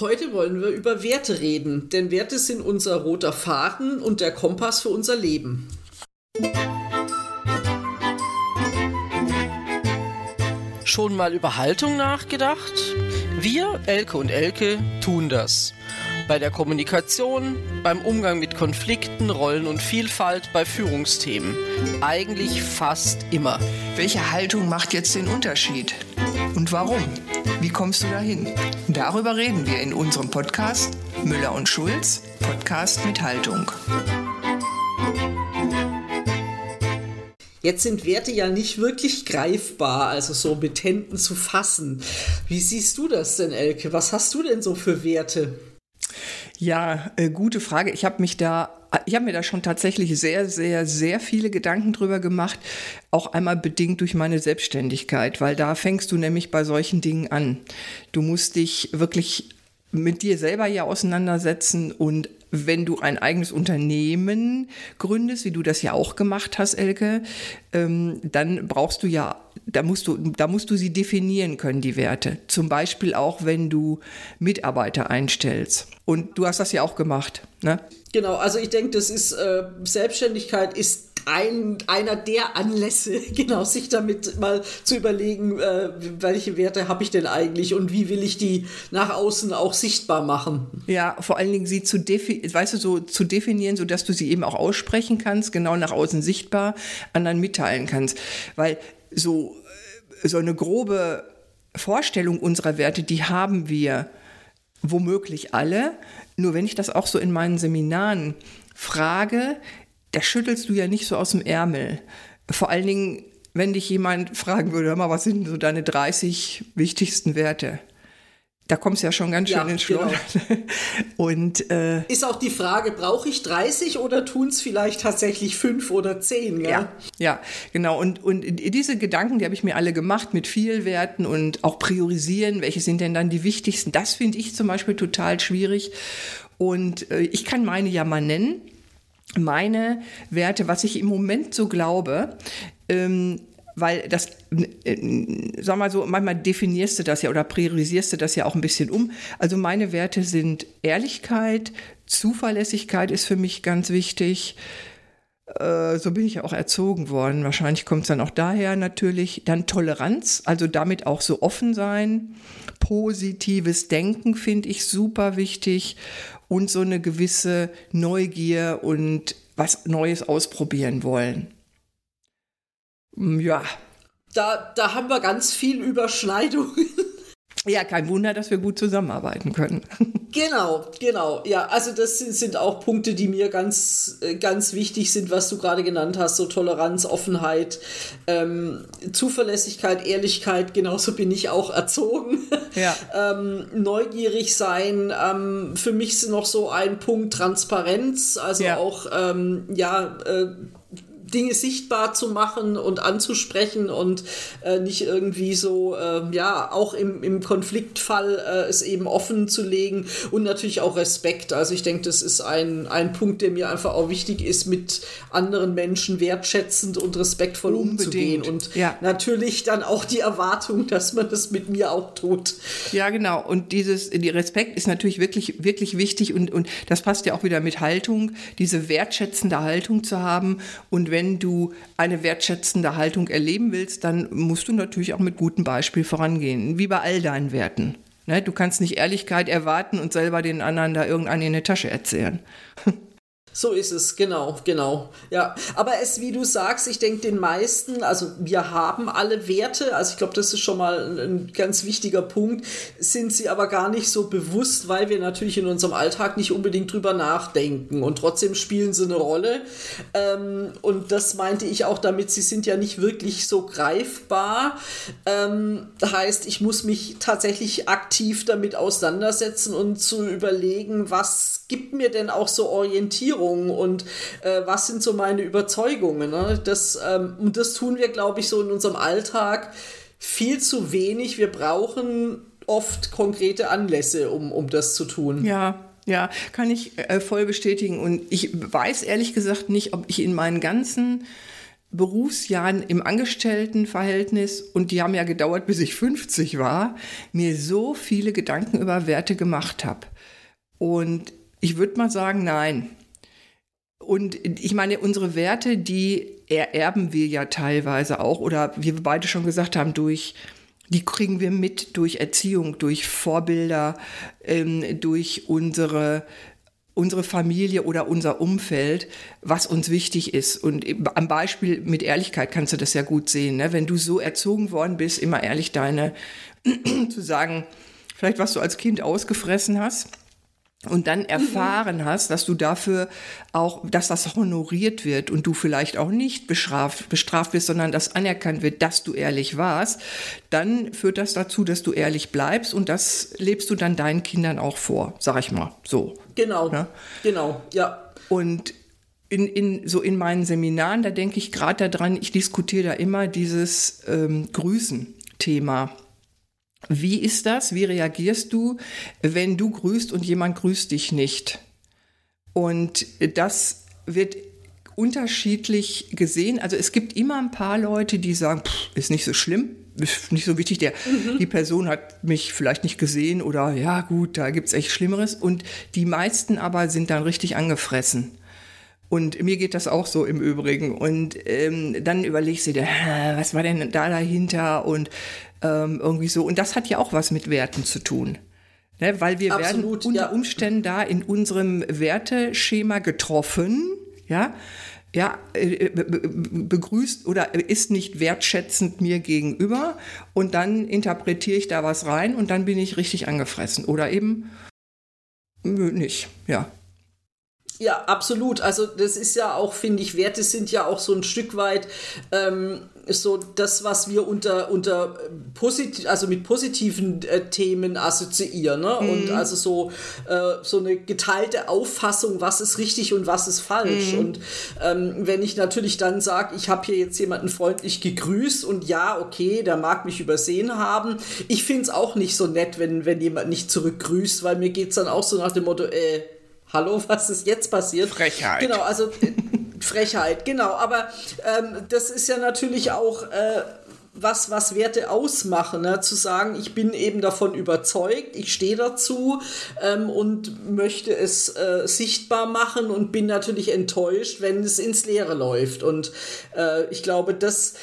Heute wollen wir über Werte reden, denn Werte sind unser roter Faden und der Kompass für unser Leben. Schon mal über Haltung nachgedacht? Wir, Elke und Elke, tun das. Bei der Kommunikation, beim Umgang mit Konflikten, Rollen und Vielfalt, bei Führungsthemen. Eigentlich fast immer. Welche Haltung macht jetzt den Unterschied? Und warum? Wie kommst du dahin? Darüber reden wir in unserem Podcast Müller und Schulz, Podcast mit Haltung. Jetzt sind Werte ja nicht wirklich greifbar, also so mit Händen zu fassen. Wie siehst du das denn, Elke? Was hast du denn so für Werte? Ja, äh, gute Frage. Ich habe mich da ich habe mir da schon tatsächlich sehr, sehr, sehr viele Gedanken drüber gemacht, auch einmal bedingt durch meine Selbstständigkeit, weil da fängst du nämlich bei solchen Dingen an. Du musst dich wirklich mit dir selber ja auseinandersetzen und wenn du ein eigenes Unternehmen gründest, wie du das ja auch gemacht hast, Elke, ähm, dann brauchst du ja, da musst du, da musst du sie definieren können, die Werte. Zum Beispiel auch, wenn du Mitarbeiter einstellst. Und du hast das ja auch gemacht, ne? Genau, also ich denke, das ist äh, Selbstständigkeit ist ein, einer der Anlässe, genau, sich damit mal zu überlegen, äh, welche Werte habe ich denn eigentlich und wie will ich die nach außen auch sichtbar machen. Ja, vor allen Dingen sie zu, weißt du, so zu definieren, sodass du sie eben auch aussprechen kannst, genau nach außen sichtbar, anderen mitteilen kannst. Weil so, äh, so eine grobe Vorstellung unserer Werte, die haben wir womöglich alle. Nur wenn ich das auch so in meinen Seminaren frage, da schüttelst du ja nicht so aus dem Ärmel. Vor allen Dingen, wenn dich jemand fragen würde, hör mal, was sind so deine 30 wichtigsten Werte? Da kommst du ja schon ganz schön ja, ins Schleudern. Genau. Und äh, ist auch die Frage, brauche ich 30 oder tun es vielleicht tatsächlich fünf oder zehn? Ja, ja, genau. Und, und diese Gedanken, die habe ich mir alle gemacht mit vielen Werten und auch priorisieren, welche sind denn dann die wichtigsten. Das finde ich zum Beispiel total schwierig. Und äh, ich kann meine ja mal nennen meine Werte, was ich im Moment so glaube, ähm, weil das, äh, sag mal so, manchmal definierst du das ja oder priorisierst du das ja auch ein bisschen um. Also meine Werte sind Ehrlichkeit, Zuverlässigkeit ist für mich ganz wichtig. Äh, so bin ich ja auch erzogen worden. Wahrscheinlich kommt es dann auch daher natürlich. Dann Toleranz, also damit auch so offen sein. Positives Denken finde ich super wichtig und so eine gewisse Neugier und was Neues ausprobieren wollen. Mm, ja. Da, da haben wir ganz viel Überschneidungen. Ja, kein Wunder, dass wir gut zusammenarbeiten können. Genau, genau. Ja, also das sind, sind auch Punkte, die mir ganz, äh, ganz wichtig sind, was du gerade genannt hast. So Toleranz, Offenheit, ähm, Zuverlässigkeit, Ehrlichkeit. Genauso bin ich auch erzogen. Ja. ähm, neugierig sein. Ähm, für mich ist noch so ein Punkt Transparenz. Also ja. auch, ähm, ja, äh, Dinge sichtbar zu machen und anzusprechen und äh, nicht irgendwie so, äh, ja, auch im, im Konfliktfall äh, es eben offen zu legen und natürlich auch Respekt. Also ich denke, das ist ein, ein Punkt, der mir einfach auch wichtig ist, mit anderen Menschen wertschätzend und respektvoll Unbedingt. umzugehen und ja. natürlich dann auch die Erwartung, dass man das mit mir auch tut. Ja, genau. Und dieses, die Respekt ist natürlich wirklich, wirklich wichtig und, und das passt ja auch wieder mit Haltung, diese wertschätzende Haltung zu haben und wenn wenn du eine wertschätzende Haltung erleben willst, dann musst du natürlich auch mit gutem Beispiel vorangehen, wie bei all deinen Werten. Ne, du kannst nicht Ehrlichkeit erwarten und selber den anderen da irgendeine in die Tasche erzählen. So ist es, genau, genau. Ja, aber es, wie du sagst, ich denke, den meisten, also wir haben alle Werte, also ich glaube, das ist schon mal ein, ein, ganz wichtiger Punkt, sind sie aber gar nicht so bewusst, weil wir natürlich in unserem Alltag nicht unbedingt drüber nachdenken und trotzdem spielen sie eine Rolle. Ähm, und das meinte ich auch damit, sie sind ja nicht wirklich so greifbar. Ähm, heißt, ich muss mich tatsächlich aktiv damit auseinandersetzen und zu überlegen, was gibt mir denn auch so Orientierung Orientierung und äh, was sind so meine Überzeugungen. Ne? Das, ähm, und das tun wir, glaube ich, so in unserem Alltag viel zu wenig. Wir brauchen oft konkrete Anlässe, um, um das zu tun. Ja, ja, kann ich äh, voll bestätigen. Und ich weiß ehrlich gesagt nicht, ob ich in meinen ganzen Berufsjahren im Angestelltenverhältnis und die haben ja gedauert, bis ich 50 war, mir so viele Gedanken über Werte gemacht habe. Und ich würde mal sagen, nein. Und ich meine, unsere Werte, die ererben wir ja teilweise auch, oder wie wir beide schon gesagt haben, durch, die kriegen wir mit durch Erziehung, durch Vorbilder, ähm, durch unsere unsere Familie oder unser Umfeld, was uns wichtig ist. Und am Beispiel mit Ehrlichkeit kannst du das ja gut sehen. Ne? Wenn du so erzogen worden bist, immer ehrlich deine, zu sagen, vielleicht was du als Kind ausgefressen hast, und dann erfahren mhm. hast, dass du dafür auch, dass das honoriert wird und du vielleicht auch nicht bestraft, bestraft bist, sondern dass anerkannt wird, dass du ehrlich warst, dann führt das dazu, dass du ehrlich bleibst und das lebst du dann deinen Kindern auch vor, sag ich mal so. Genau, ja? genau, ja. Und in, in, so in meinen Seminaren, da denke ich gerade daran, ich diskutiere da immer dieses ähm, Grüßen-Thema. Wie ist das? Wie reagierst du, wenn du grüßt und jemand grüßt dich nicht? Und das wird unterschiedlich gesehen. Also es gibt immer ein paar Leute, die sagen, pff, ist nicht so schlimm, ist nicht so wichtig. Der, mhm. Die Person hat mich vielleicht nicht gesehen oder ja gut, da gibt es echt Schlimmeres. Und die meisten aber sind dann richtig angefressen. Und mir geht das auch so im Übrigen. Und ähm, dann überlegst du dir, was war denn da dahinter? Und ähm, irgendwie so. Und das hat ja auch was mit Werten zu tun. Ne? Weil wir Absolut, werden unter ja. Umständen da in unserem Werteschema getroffen, ja, ja, äh, begrüßt oder ist nicht wertschätzend mir gegenüber und dann interpretiere ich da was rein und dann bin ich richtig angefressen oder eben nicht, ja. Ja, absolut. Also das ist ja auch, finde ich, Werte sind ja auch so ein Stück weit ähm, so das, was wir unter, unter positiv, also mit positiven äh, Themen assoziieren. Ne? Mhm. Und also so, äh, so eine geteilte Auffassung, was ist richtig und was ist falsch. Mhm. Und ähm, wenn ich natürlich dann sage, ich habe hier jetzt jemanden freundlich gegrüßt und ja, okay, der mag mich übersehen haben. Ich finde es auch nicht so nett, wenn, wenn jemand nicht zurückgrüßt, weil mir geht es dann auch so nach dem Motto, äh, hallo, was ist jetzt passiert? Frechheit. Genau, also äh, Frechheit, genau. Aber ähm, das ist ja natürlich auch äh, was, was Werte ausmachen, ne? zu sagen, ich bin eben davon überzeugt, ich stehe dazu ähm, und möchte es äh, sichtbar machen und bin natürlich enttäuscht, wenn es ins Leere läuft. Und äh, ich glaube, das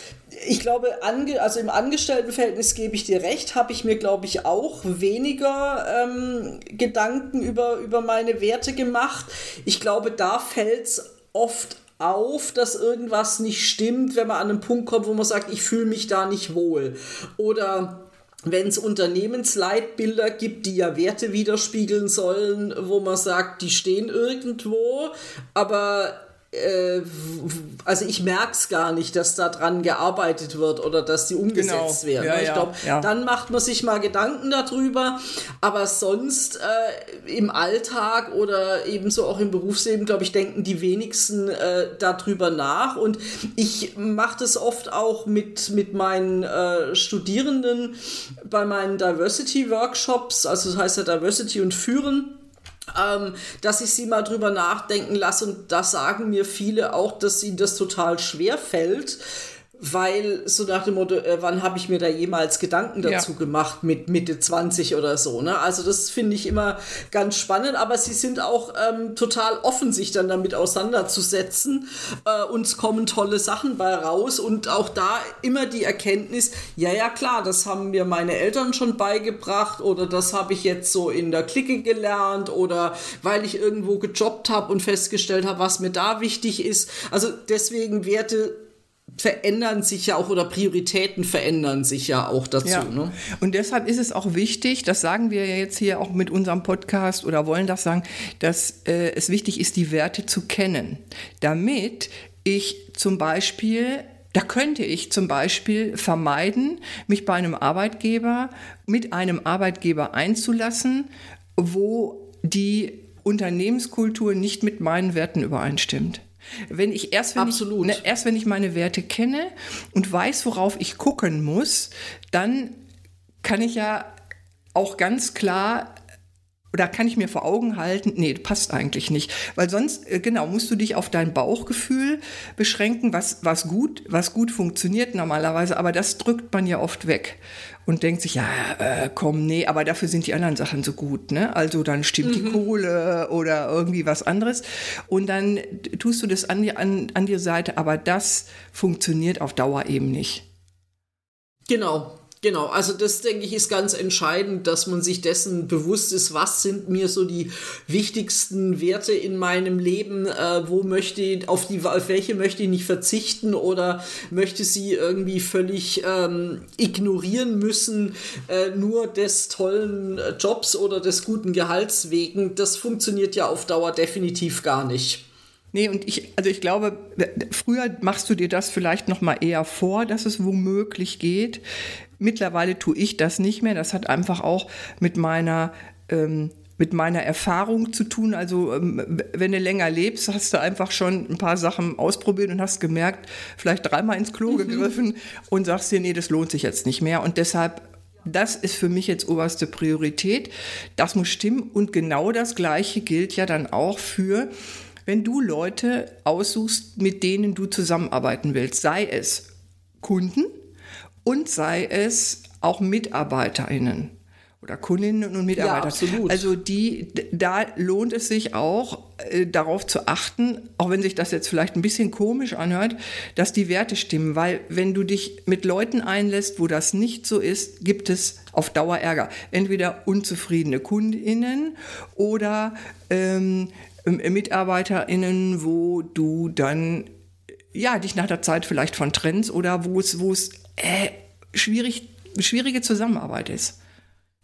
ich glaube, ange also im Angestelltenverhältnis gebe ich dir recht, habe ich mir, glaube ich, auch weniger ähm, Gedanken über, über meine Werte gemacht. Ich glaube, da fällt es oft auf, dass irgendwas nicht stimmt, wenn man an einen Punkt kommt, wo man sagt, ich fühle mich da nicht wohl. Oder wenn es Unternehmensleitbilder gibt, die ja Werte widerspiegeln sollen, wo man sagt, die stehen irgendwo, aber äh, also ich merke es gar nicht, dass da dran gearbeitet wird oder dass die umgesetzt genau. werden. Ja, ich glaube, ja. dann macht man sich mal Gedanken darüber. Aber sonst äh, im Alltag oder ebenso auch im Berufsleben, glaube ich, denken die wenigsten äh, darüber nach. Und ich mache das oft auch mit, mit meinen äh, Studierenden bei meinen Diversity-Workshops, also das heißt ja Diversity und Führen ähm, dass ich sie mal drüber nachdenken lasse und da sagen mir viele auch, dass ihnen das total schwer fällt, weil so nach dem Motto, äh, wann habe ich mir da jemals Gedanken dazu ja. gemacht mit Mitte 20 oder so. Ne? Also das finde ich immer ganz spannend, aber sie sind auch ähm, total offen, sich dann damit auseinanderzusetzen. Äh, uns kommen tolle Sachen bei raus und auch da immer die Erkenntnis, ja, ja klar, das haben mir meine Eltern schon beigebracht oder das habe ich jetzt so in der Clique gelernt oder weil ich irgendwo gejobbt habe und festgestellt habe, was mir da wichtig ist. Also deswegen Werte verändern sich ja auch oder Prioritäten verändern sich ja auch dazu. Ja. Ne? Und deshalb ist es auch wichtig, das sagen wir ja jetzt hier auch mit unserem Podcast oder wollen das sagen, dass äh, es wichtig ist, die Werte zu kennen, damit ich zum Beispiel da könnte ich zum Beispiel vermeiden, mich bei einem Arbeitgeber mit einem Arbeitgeber einzulassen, wo die Unternehmenskultur nicht mit meinen Werten übereinstimmt. Wenn ich erst wenn Absolut. ich ne, erst wenn ich meine Werte kenne und weiß, worauf ich gucken muss, dann kann ich ja auch ganz klar oder kann ich mir vor Augen halten, nee, passt eigentlich nicht. Weil sonst, äh, genau, musst du dich auf dein Bauchgefühl beschränken, was, was gut, was gut funktioniert normalerweise, aber das drückt man ja oft weg und denkt sich, ja, äh, komm, nee, aber dafür sind die anderen Sachen so gut, ne? Also dann stimmt mhm. die Kohle oder irgendwie was anderes. Und dann tust du das an die, an, an die Seite, aber das funktioniert auf Dauer eben nicht. Genau, Genau, also das denke ich ist ganz entscheidend, dass man sich dessen bewusst ist, was sind mir so die wichtigsten Werte in meinem Leben, äh, wo möchte ich, auf die, auf welche möchte ich nicht verzichten oder möchte sie irgendwie völlig ähm, ignorieren müssen, äh, nur des tollen Jobs oder des guten Gehalts wegen. Das funktioniert ja auf Dauer definitiv gar nicht. Nee, und ich, also ich glaube, früher machst du dir das vielleicht noch mal eher vor, dass es womöglich geht. Mittlerweile tue ich das nicht mehr. Das hat einfach auch mit meiner ähm, mit meiner Erfahrung zu tun. Also ähm, wenn du länger lebst, hast du einfach schon ein paar Sachen ausprobiert und hast gemerkt, vielleicht dreimal ins Klo mhm. gegriffen und sagst dir, nee, das lohnt sich jetzt nicht mehr. Und deshalb, das ist für mich jetzt oberste Priorität. Das muss stimmen. Und genau das Gleiche gilt ja dann auch für, wenn du Leute aussuchst, mit denen du zusammenarbeiten willst. Sei es Kunden, und sei es auch MitarbeiterInnen oder Kundinnen und Mitarbeiter. Ja, absolut. Also die, da lohnt es sich auch, äh, darauf zu achten, auch wenn sich das jetzt vielleicht ein bisschen komisch anhört, dass die Werte stimmen, weil wenn du dich mit Leuten einlässt, wo das nicht so ist, gibt es auf Dauer Ärger. Entweder unzufriedene KundInnen oder ähm, MitarbeiterInnen, wo du dann ja, dich nach der Zeit vielleicht von trennst oder wo es, wo es äh, schwierig, schwierige Zusammenarbeit ist.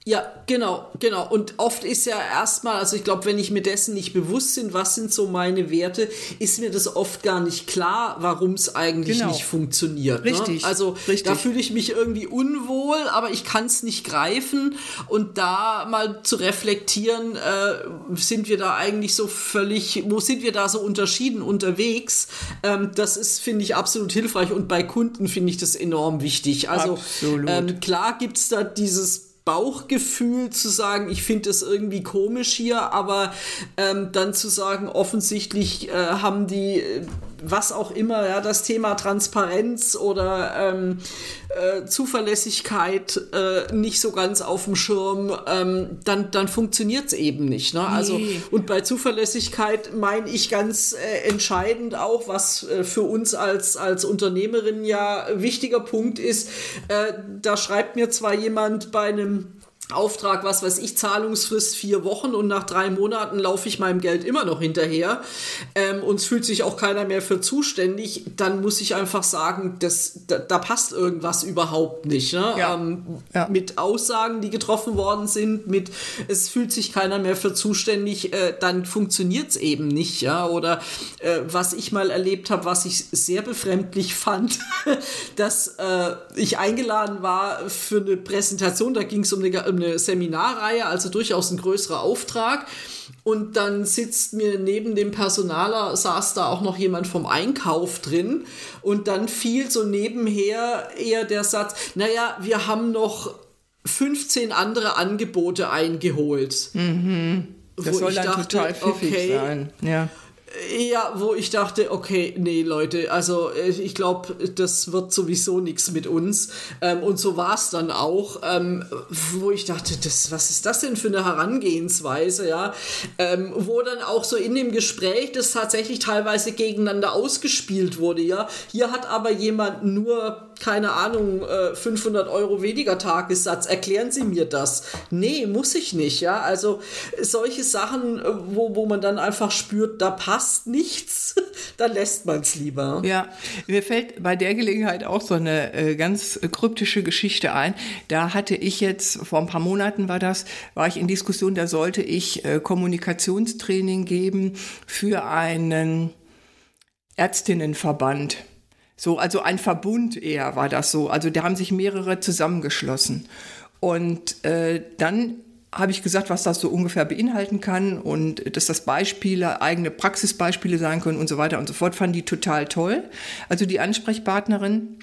Ja, genau, genau. Und oft ist ja erstmal, also ich glaube, wenn ich mir dessen nicht bewusst bin, was sind so meine Werte, ist mir das oft gar nicht klar, warum es eigentlich genau. nicht funktioniert. Ne? Richtig. Ne? Also richtig. da fühle ich mich irgendwie unwohl, aber ich kann es nicht greifen. Und da mal zu reflektieren, äh, sind wir da eigentlich so völlig, wo sind wir da so unterschieden unterwegs? Ähm, das ist, finde ich, absolut hilfreich. Und bei Kunden finde ich das enorm wichtig. Also ähm, klar gibt es da dieses Bauchgefühl zu sagen, ich finde das irgendwie komisch hier, aber ähm, dann zu sagen, offensichtlich äh, haben die äh, was auch immer, ja, das Thema Transparenz oder ähm, äh, Zuverlässigkeit äh, nicht so ganz auf dem Schirm, ähm, dann, dann funktioniert es eben nicht. Ne? Also, nee. Und bei Zuverlässigkeit meine ich ganz äh, entscheidend auch, was äh, für uns als, als Unternehmerin ja wichtiger Punkt ist, äh, da schreibt mir zwar jemand bei einem Auftrag, was weiß ich, Zahlungsfrist vier Wochen und nach drei Monaten laufe ich meinem Geld immer noch hinterher ähm, und es fühlt sich auch keiner mehr für zuständig, dann muss ich einfach sagen, das, da, da passt irgendwas überhaupt nicht. Ne? Ja. Ähm, ja. Mit Aussagen, die getroffen worden sind, mit es fühlt sich keiner mehr für zuständig, äh, dann funktioniert es eben nicht. Ja? Oder äh, was ich mal erlebt habe, was ich sehr befremdlich fand, dass äh, ich eingeladen war für eine Präsentation, da ging es um eine, um eine Seminarreihe, also durchaus ein größerer Auftrag. Und dann sitzt mir neben dem Personaler, saß da auch noch jemand vom Einkauf drin. Und dann fiel so nebenher eher der Satz, naja, wir haben noch 15 andere Angebote eingeholt. Mhm. Das soll dann dachte, total pfiffig okay, sein. Ja. Ja, wo ich dachte, okay, nee, Leute, also äh, ich glaube, das wird sowieso nichts mit uns. Ähm, und so war es dann auch, ähm, wo ich dachte, das, was ist das denn für eine Herangehensweise, ja? Ähm, wo dann auch so in dem Gespräch das tatsächlich teilweise gegeneinander ausgespielt wurde, ja. Hier hat aber jemand nur keine Ahnung, 500 äh, Euro weniger Tagessatz. Erklären Sie mir das. Nee, muss ich nicht, ja. Also solche Sachen, äh, wo, wo man dann einfach spürt, da passt nichts, da lässt man es lieber. Ja, mir fällt bei der Gelegenheit auch so eine äh, ganz kryptische Geschichte ein. Da hatte ich jetzt, vor ein paar Monaten war das, war ich in Diskussion, da sollte ich Kommunikationstraining geben für einen Ärztinnenverband. So, also ein Verbund eher war das so. Also da haben sich mehrere zusammengeschlossen. Und äh, dann habe ich gesagt, was das so ungefähr beinhalten kann und dass das Beispiele, eigene Praxisbeispiele sein können und so weiter und so fort. Fanden die total toll. Also die Ansprechpartnerin.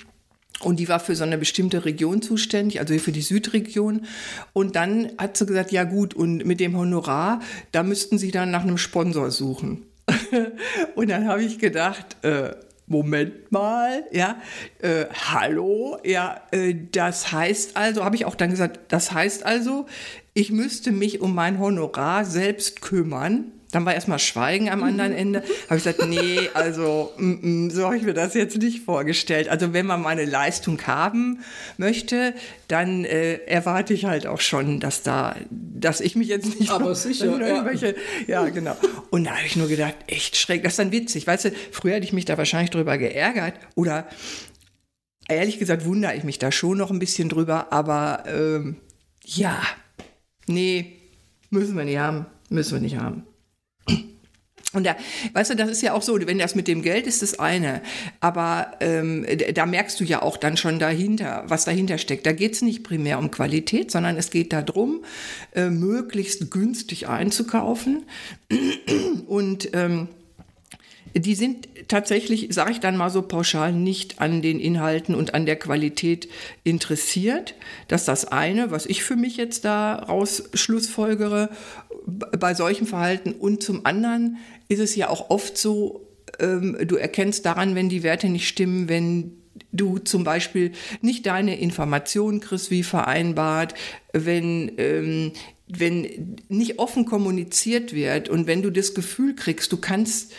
Und die war für so eine bestimmte Region zuständig, also für die Südregion. Und dann hat sie gesagt, ja gut, und mit dem Honorar, da müssten Sie dann nach einem Sponsor suchen. und dann habe ich gedacht, äh, Moment mal, ja, äh, hallo, ja, äh, das heißt also, habe ich auch dann gesagt, das heißt also, ich müsste mich um mein Honorar selbst kümmern. Dann war erstmal Schweigen am anderen Ende. Habe ich gesagt, nee, also mm, mm, so habe ich mir das jetzt nicht vorgestellt. Also wenn man meine Leistung haben möchte, dann äh, erwarte ich halt auch schon, dass da, dass ich mich jetzt nicht. Aber sicher. Irgendwelche, ja. ja, genau. Und da habe ich nur gedacht, echt schräg. Das ist dann witzig. Weißt du, früher hätte ich mich da wahrscheinlich drüber geärgert oder ehrlich gesagt wundere ich mich da schon noch ein bisschen drüber. Aber ähm, ja, nee, müssen wir nicht haben. Müssen wir nicht haben. Und da, weißt du, das ist ja auch so, wenn das mit dem Geld ist, das eine. Aber ähm, da merkst du ja auch dann schon dahinter, was dahinter steckt. Da geht es nicht primär um Qualität, sondern es geht darum, äh, möglichst günstig einzukaufen. Und ähm, die sind tatsächlich, sage ich dann mal so pauschal, nicht an den Inhalten und an der Qualität interessiert. Das ist das eine, was ich für mich jetzt da raus schlussfolgere bei solchem Verhalten. Und zum anderen ist es ja auch oft so, ähm, du erkennst daran, wenn die Werte nicht stimmen, wenn du zum Beispiel nicht deine Informationen kriegst, wie vereinbart, wenn, ähm, wenn nicht offen kommuniziert wird und wenn du das Gefühl kriegst, du kannst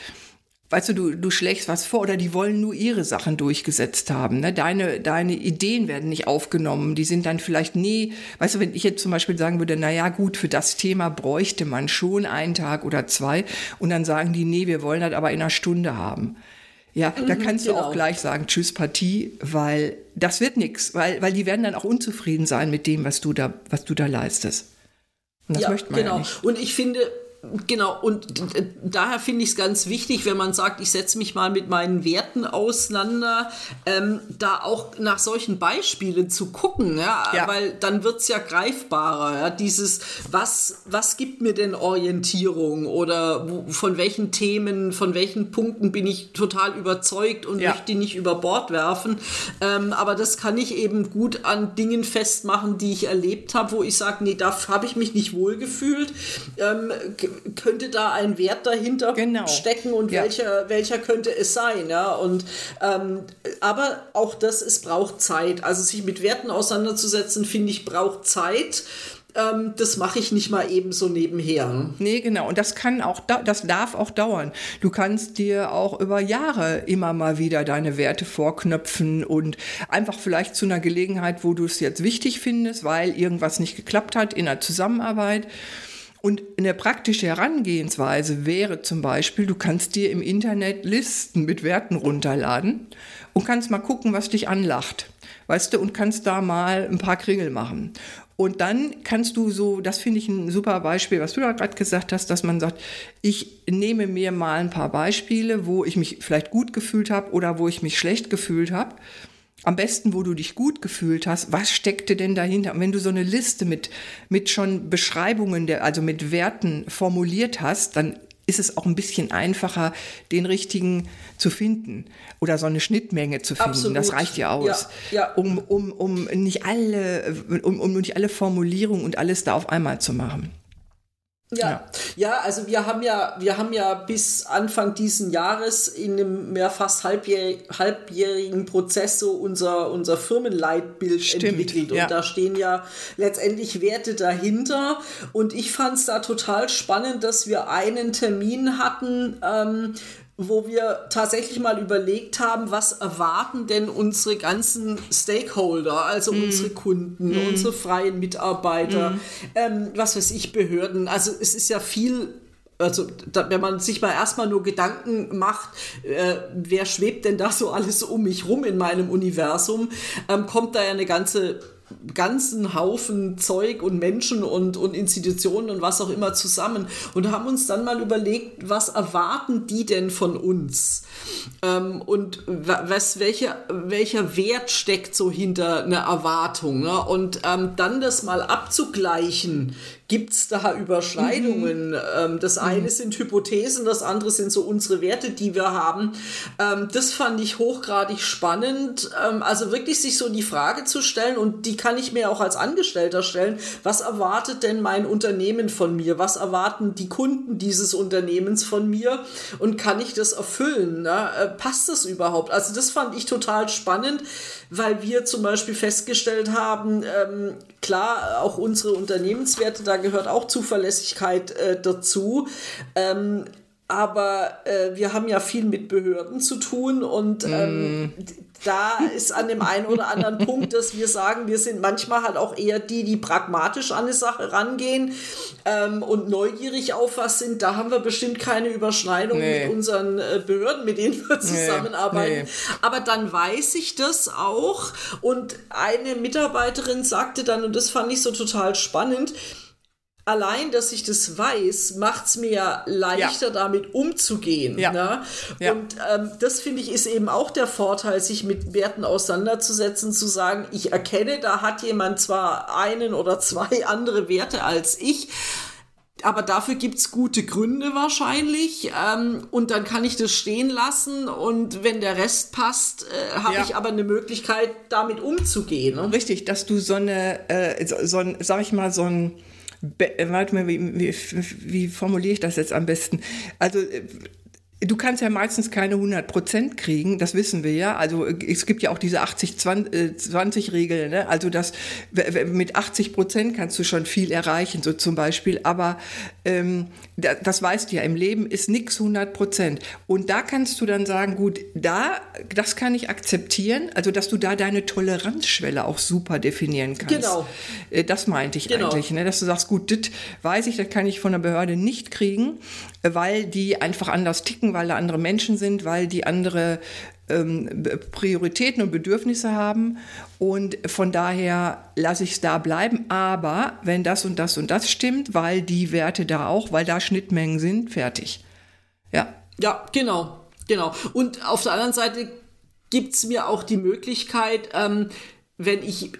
weißt du, du, du schlägst was vor oder die wollen nur ihre Sachen durchgesetzt haben. Ne? Deine, deine Ideen werden nicht aufgenommen. Die sind dann vielleicht nie, weißt du, wenn ich jetzt zum Beispiel sagen würde, na ja, gut, für das Thema bräuchte man schon einen Tag oder zwei und dann sagen die, nee, wir wollen das aber in einer Stunde haben. Ja, mhm, da kannst genau. du auch genau. gleich sagen, tschüss Partie, weil das wird nichts, weil, weil die werden dann auch unzufrieden sein mit dem, was du da, was du da leistest. Und das ja, möchte man genau. ja nicht. Und ich finde, Genau, und daher finde ich es ganz wichtig, wenn man sagt, ich setze mich mal mit meinen Werten auseinander, ähm, da auch nach solchen Beispielen zu gucken, ja, ja. weil dann wird es ja greifbarer. Ja? Dieses, was, was gibt mir denn Orientierung oder wo, von welchen Themen, von welchen Punkten bin ich total überzeugt und ja. möchte die nicht über Bord werfen. Ähm, aber das kann ich eben gut an Dingen festmachen, die ich erlebt habe, wo ich sage, nee, da habe ich mich nicht wohlgefühlt. Ähm, könnte da ein Wert dahinter genau. stecken und ja. welcher, welcher könnte es sein, ja. Und ähm, aber auch das, es braucht Zeit. Also sich mit Werten auseinanderzusetzen, finde ich, braucht Zeit. Ähm, das mache ich nicht mal eben so nebenher. Nee, genau. Und das kann auch, das darf auch dauern. Du kannst dir auch über Jahre immer mal wieder deine Werte vorknöpfen und einfach vielleicht zu einer Gelegenheit, wo du es jetzt wichtig findest, weil irgendwas nicht geklappt hat in der Zusammenarbeit und eine praktische Herangehensweise wäre zum Beispiel, du kannst dir im Internet Listen mit Werten runterladen und kannst mal gucken, was dich anlacht. Weißt du, und kannst da mal ein paar Kringel machen. Und dann kannst du so, das finde ich ein super Beispiel, was du da gerade gesagt hast, dass man sagt, ich nehme mir mal ein paar Beispiele, wo ich mich vielleicht gut gefühlt habe oder wo ich mich schlecht gefühlt habe am besten, wo du dich gut gefühlt hast, was steckte denn dahinter? Und wenn du so eine Liste mit, mit schon Beschreibungen, der, also mit Werten formuliert hast, dann ist es auch ein bisschen einfacher, den richtigen zu finden oder so eine Schnittmenge zu finden. Absolut. Das reicht ja aus, ja, ja. Um, um, um, nicht alle, um, um nicht alle Formulierungen und alles da auf einmal zu machen. Ja, ja, ja, also wir haben ja, wir haben ja bis Anfang diesen Jahres in einem mehr fast halbjährig, halbjährigen Prozess so unser, unser Firmenleitbild Stimmt, entwickelt. Und ja. da stehen ja letztendlich Werte dahinter. Und ich fand es da total spannend, dass wir einen Termin hatten, ähm, wo wir tatsächlich mal überlegt haben, was erwarten denn unsere ganzen Stakeholder, also mm. unsere Kunden, mm. unsere freien Mitarbeiter, mm. ähm, was weiß ich, Behörden. Also es ist ja viel also da, wenn man sich mal erstmal nur Gedanken macht, äh, wer schwebt denn da so alles um mich rum in meinem Universum, ähm, kommt da ja eine ganze ganzen Haufen Zeug und Menschen und, und Institutionen und was auch immer zusammen und haben uns dann mal überlegt, was erwarten die denn von uns? Ähm, und was, welcher, welcher Wert steckt so hinter einer Erwartung? Ne? Und ähm, dann das mal abzugleichen gibt es da Überschneidungen. Mhm. Ähm, das eine mhm. sind Hypothesen, das andere sind so unsere Werte, die wir haben. Ähm, das fand ich hochgradig spannend. Ähm, also wirklich sich so die Frage zu stellen, und die kann ich mir auch als Angestellter stellen, was erwartet denn mein Unternehmen von mir? Was erwarten die Kunden dieses Unternehmens von mir? Und kann ich das erfüllen? Ne? Äh, passt das überhaupt? Also das fand ich total spannend, weil wir zum Beispiel festgestellt haben, ähm, klar, auch unsere Unternehmenswerte, da gehört auch Zuverlässigkeit äh, dazu. Ähm, aber äh, wir haben ja viel mit Behörden zu tun und ähm, mm. da ist an dem einen oder anderen Punkt, dass wir sagen, wir sind manchmal halt auch eher die, die pragmatisch an eine Sache rangehen ähm, und neugierig auf was sind. Da haben wir bestimmt keine Überschneidung nee. mit unseren äh, Behörden, mit denen wir zusammenarbeiten. Nee. Nee. Aber dann weiß ich das auch und eine Mitarbeiterin sagte dann, und das fand ich so total spannend, allein, dass ich das weiß, macht es mir ja leichter, ja. damit umzugehen. Ja. Ne? Ja. Und ähm, das finde ich ist eben auch der Vorteil, sich mit Werten auseinanderzusetzen, zu sagen, ich erkenne, da hat jemand zwar einen oder zwei andere Werte als ich, aber dafür gibt es gute Gründe wahrscheinlich. Ähm, und dann kann ich das stehen lassen. Und wenn der Rest passt, äh, habe ja. ich aber eine Möglichkeit, damit umzugehen. Ne? Richtig, dass du so eine, äh, so, so ein, sag ich mal, so ein warte mal, wie, wie, wie formuliere ich das jetzt am besten? Also äh, Du kannst ja meistens keine 100 Prozent kriegen, das wissen wir ja. Also es gibt ja auch diese 80-20-Regel. Ne? Also das, mit 80 Prozent kannst du schon viel erreichen, so zum Beispiel. Aber ähm, das weißt du ja, im Leben ist nichts 100 Prozent. Und da kannst du dann sagen, gut, da, das kann ich akzeptieren. Also dass du da deine Toleranzschwelle auch super definieren kannst. Genau. Äh, das meinte ich genau. eigentlich. Ne? Dass du sagst, gut, das weiß ich, das kann ich von der Behörde nicht kriegen weil die einfach anders ticken, weil da andere Menschen sind, weil die andere ähm, Prioritäten und Bedürfnisse haben. Und von daher lasse ich es da bleiben. Aber wenn das und das und das stimmt, weil die Werte da auch, weil da Schnittmengen sind, fertig. Ja. Ja, genau. Genau. Und auf der anderen Seite gibt es mir auch die Möglichkeit, ähm, wenn ich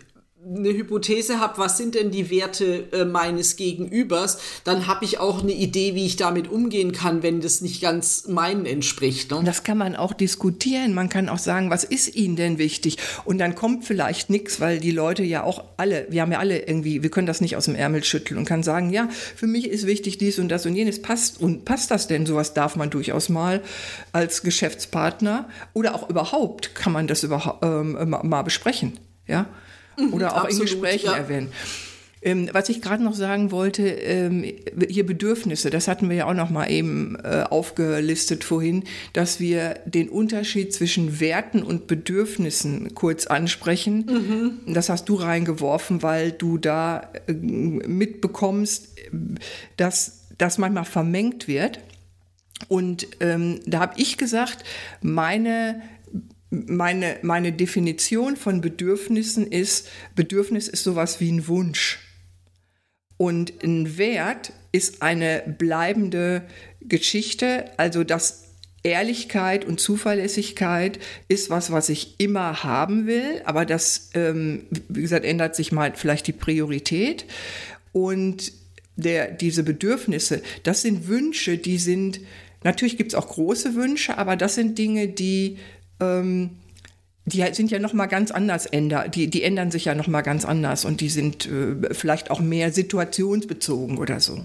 eine Hypothese habe, was sind denn die Werte äh, meines Gegenübers, dann habe ich auch eine Idee, wie ich damit umgehen kann, wenn das nicht ganz meinen entspricht. Ne? Das kann man auch diskutieren. Man kann auch sagen, was ist Ihnen denn wichtig? Und dann kommt vielleicht nichts, weil die Leute ja auch alle, wir haben ja alle irgendwie, wir können das nicht aus dem Ärmel schütteln und kann sagen, ja, für mich ist wichtig dies und das und jenes. Passt und passt das denn? Sowas darf man durchaus mal als Geschäftspartner oder auch überhaupt kann man das überhaupt ähm, mal besprechen. Ja. Mhm, oder auch Absolut, in Gesprächen ja. erwähnen. Ähm, was ich gerade noch sagen wollte, ähm, hier Bedürfnisse, das hatten wir ja auch noch mal eben äh, aufgelistet vorhin, dass wir den Unterschied zwischen Werten und Bedürfnissen kurz ansprechen. Mhm. Das hast du reingeworfen, weil du da äh, mitbekommst, dass das manchmal vermengt wird. Und ähm, da habe ich gesagt, meine meine, meine Definition von Bedürfnissen ist, Bedürfnis ist sowas wie ein Wunsch. Und ein Wert ist eine bleibende Geschichte, also dass Ehrlichkeit und Zuverlässigkeit ist was, was ich immer haben will, aber das, ähm, wie gesagt, ändert sich mal vielleicht die Priorität. Und der, diese Bedürfnisse, das sind Wünsche, die sind, natürlich gibt es auch große Wünsche, aber das sind Dinge, die ähm, die sind ja noch mal ganz anders änder, die, die ändern sich ja noch mal ganz anders und die sind äh, vielleicht auch mehr situationsbezogen oder so.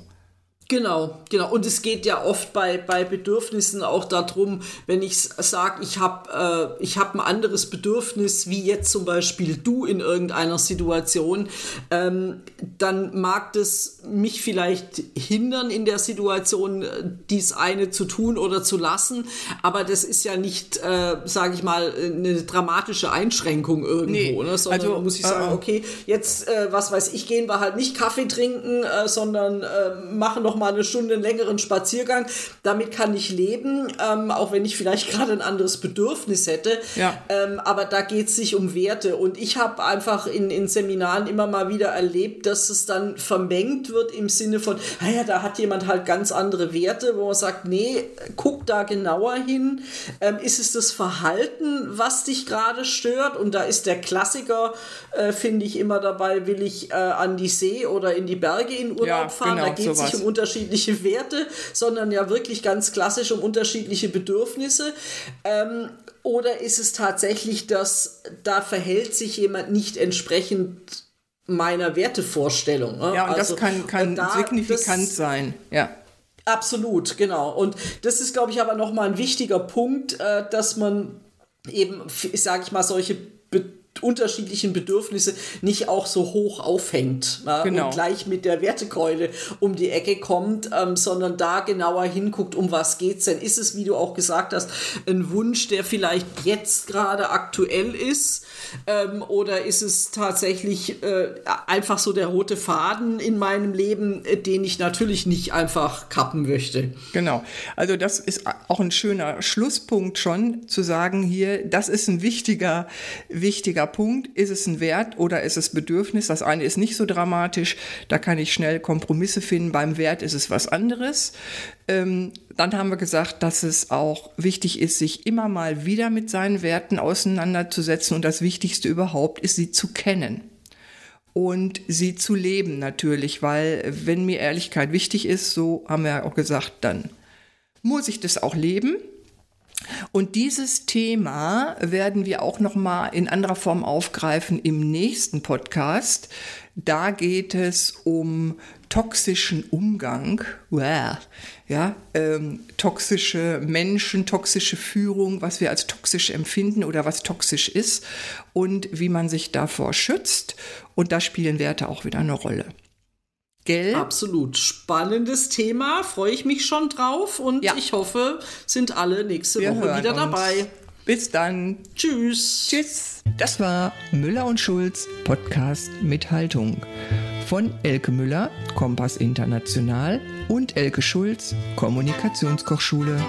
Genau, genau. Und es geht ja oft bei, bei Bedürfnissen auch darum, wenn ich sage, ich habe äh, hab ein anderes Bedürfnis, wie jetzt zum Beispiel du in irgendeiner Situation, ähm, dann mag das mich vielleicht hindern in der Situation, äh, dies eine zu tun oder zu lassen. Aber das ist ja nicht, äh, sage ich mal, eine dramatische Einschränkung irgendwo, nee, ne? sondern also, muss ich sagen, äh, okay, jetzt, äh, was weiß ich, gehen wir halt nicht Kaffee trinken, äh, sondern äh, machen noch noch mal eine Stunde einen längeren Spaziergang. Damit kann ich leben, ähm, auch wenn ich vielleicht gerade ein anderes Bedürfnis hätte. Ja. Ähm, aber da geht es sich um Werte. Und ich habe einfach in, in Seminaren immer mal wieder erlebt, dass es dann vermengt wird im Sinne von, naja, da hat jemand halt ganz andere Werte, wo man sagt, nee, guck da genauer hin. Ähm, ist es das Verhalten, was dich gerade stört? Und da ist der Klassiker, äh, finde ich, immer dabei, will ich äh, an die See oder in die Berge in Urlaub Ja, fahren. genau, da geht es nicht um unterschiedliche Werte, sondern ja wirklich ganz klassisch um unterschiedliche Bedürfnisse. Ähm, oder ist es tatsächlich, dass da verhält sich jemand nicht entsprechend meiner Wertevorstellung? ne? Ja, und Also, das kann, kann da- signifikant das- sein. Ja. Absolut, genau. Und das ist, glaube ich, aber nochmal ein wichtiger Punkt, äh, dass man eben, sage ich mal, solche be unterschiedlichen Bedürfnisse nicht auch so hoch aufhängt ja, Genau. und gleich mit der Wertekeule um die Ecke kommt, ähm, sondern da genauer hinguckt, um was geht's denn? Ist es, wie du auch gesagt hast, ein Wunsch, der vielleicht jetzt gerade aktuell ist, ähm, oder ist es tatsächlich äh, einfach so der rote Faden in meinem Leben, äh, den ich natürlich nicht einfach kappen möchte? Genau. Also das ist auch ein schöner Schlusspunkt schon, zu sagen hier, das ist ein wichtiger, wichtiger Punkt. Ist es ein Wert oder ist es Bedürfnis? Das eine ist nicht so dramatisch, da kann ich schnell Kompromisse finden. Beim Wert ist es was anderes. Ähm, dann haben wir gesagt, dass es auch wichtig ist, sich immer mal wieder mit seinen Werten auseinanderzusetzen und das Wichtigste überhaupt ist, sie zu kennen und sie zu leben natürlich, weil wenn mir Ehrlichkeit wichtig ist, so haben wir auch gesagt, dann muss ich das auch leben. Und dieses Thema werden wir auch noch mal in anderer Form aufgreifen im nächsten Podcast. Da geht es um toxischen Umgang, Uah. ja, ähm, toxische Menschen, toxische Führung, was wir als toxisch empfinden oder was toxisch ist und wie man sich davor schützt. Und da spielen Werte auch wieder eine Rolle. Gell? Absolut spannendes Thema, freue ich mich schon drauf und Ja. ich hoffe, sind alle nächste Wir Woche wieder uns. dabei. Bis dann. Tschüss. Tschüss. Das war Müller und Schulz Podcast mit Haltung. Von Elke Müller, Kompass International und Elke Schulz, Kommunikationskochschule.